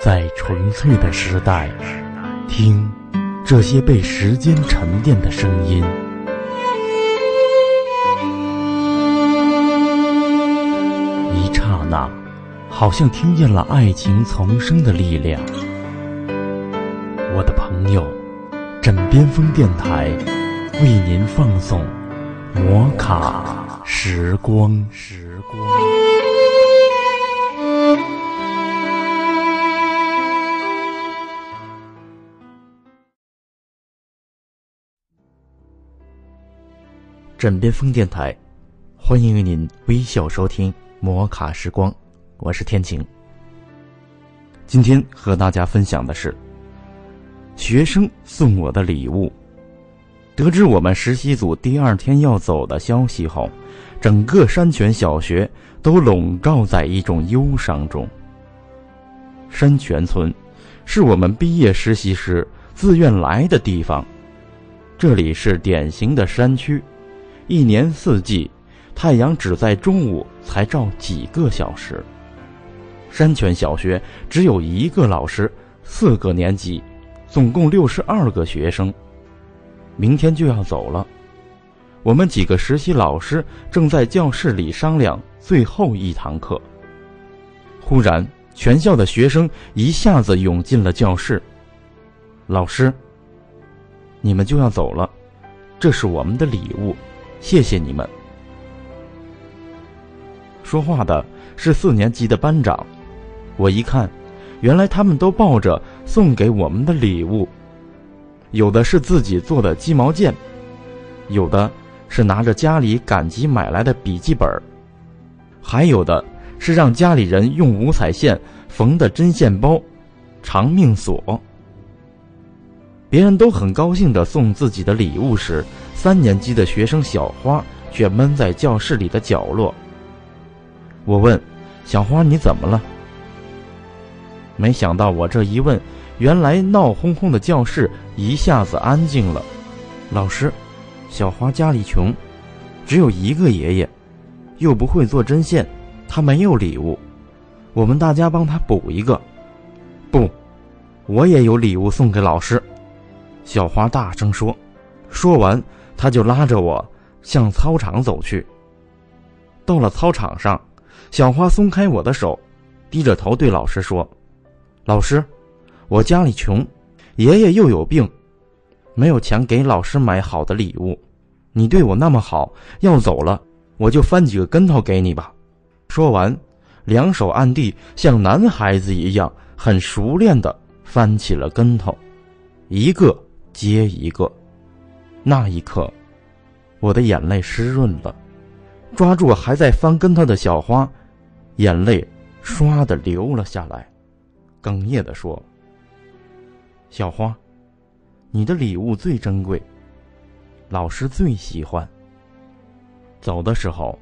在纯粹的时代，听这些被时间沉淀的声音。一刹那，好像听见了爱情丛生的力量。我的朋友，枕边风电台为您放送摩卡时光。时光。枕边风电台，欢迎您微笑收听摩卡时光，我是天晴。今天和大家分享的是学生送我的礼物。得知我们实习组第二天要走的消息后，整个山泉小学都笼罩在一种忧伤中。山泉村是我们毕业实习时自愿来的地方，这里是典型的山区。一年四季，太阳只在中午才照几个小时。山泉小学只有一个老师，四个年级，总共六十二个学生。明天就要走了，我们几个实习老师正在教室里商量最后一堂课。忽然，全校的学生一下子涌进了教室。老师，你们就要走了，这是我们的礼物。谢谢你们。说话的是四年级的班长，我一看，原来他们都抱着送给我们的礼物，有的是自己做的鸡毛毽，有的是拿着家里赶集买来的笔记本，还有的是让家里人用五彩线缝的针线包、长命锁。别人都很高兴的送自己的礼物时。三年级的学生小花却闷在教室里的角落。我问：“小花，你怎么了？”没想到我这一问，原来闹哄哄的教室一下子安静了。老师，小花家里穷，只有一个爷爷，又不会做针线，他没有礼物。我们大家帮他补一个。不，我也有礼物送给老师。小花大声说。说完。他就拉着我向操场走去。到了操场上，小花松开我的手，低着头对老师说：“老师，我家里穷，爷爷又有病，没有钱给老师买好的礼物。你对我那么好，要走了，我就翻几个跟头给你吧。”说完，两手按地，像男孩子一样很熟练的翻起了跟头，一个接一个。那一刻，我的眼泪湿润了，抓住还在翻跟头的小花，眼泪唰的流了下来，哽咽的说：“小花，你的礼物最珍贵，老师最喜欢。”走的时候，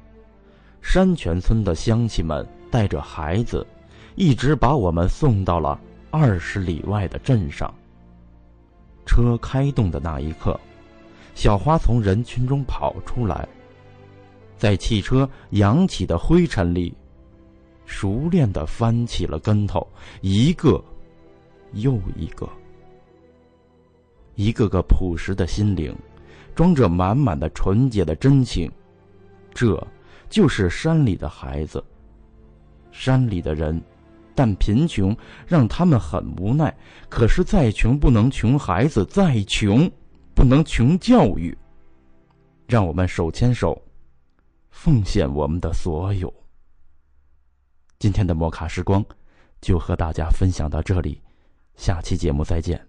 山泉村的乡亲们带着孩子，一直把我们送到了二十里外的镇上。车开动的那一刻。小花从人群中跑出来，在汽车扬起的灰尘里，熟练的翻起了跟头，一个又一个，一个个朴实的心灵，装着满满的纯洁的真情。这就是山里的孩子，山里的人，但贫穷让他们很无奈。可是再穷不能穷孩子，再穷。不能穷教育，让我们手牵手，奉献我们的所有。今天的摩卡时光就和大家分享到这里，下期节目再见。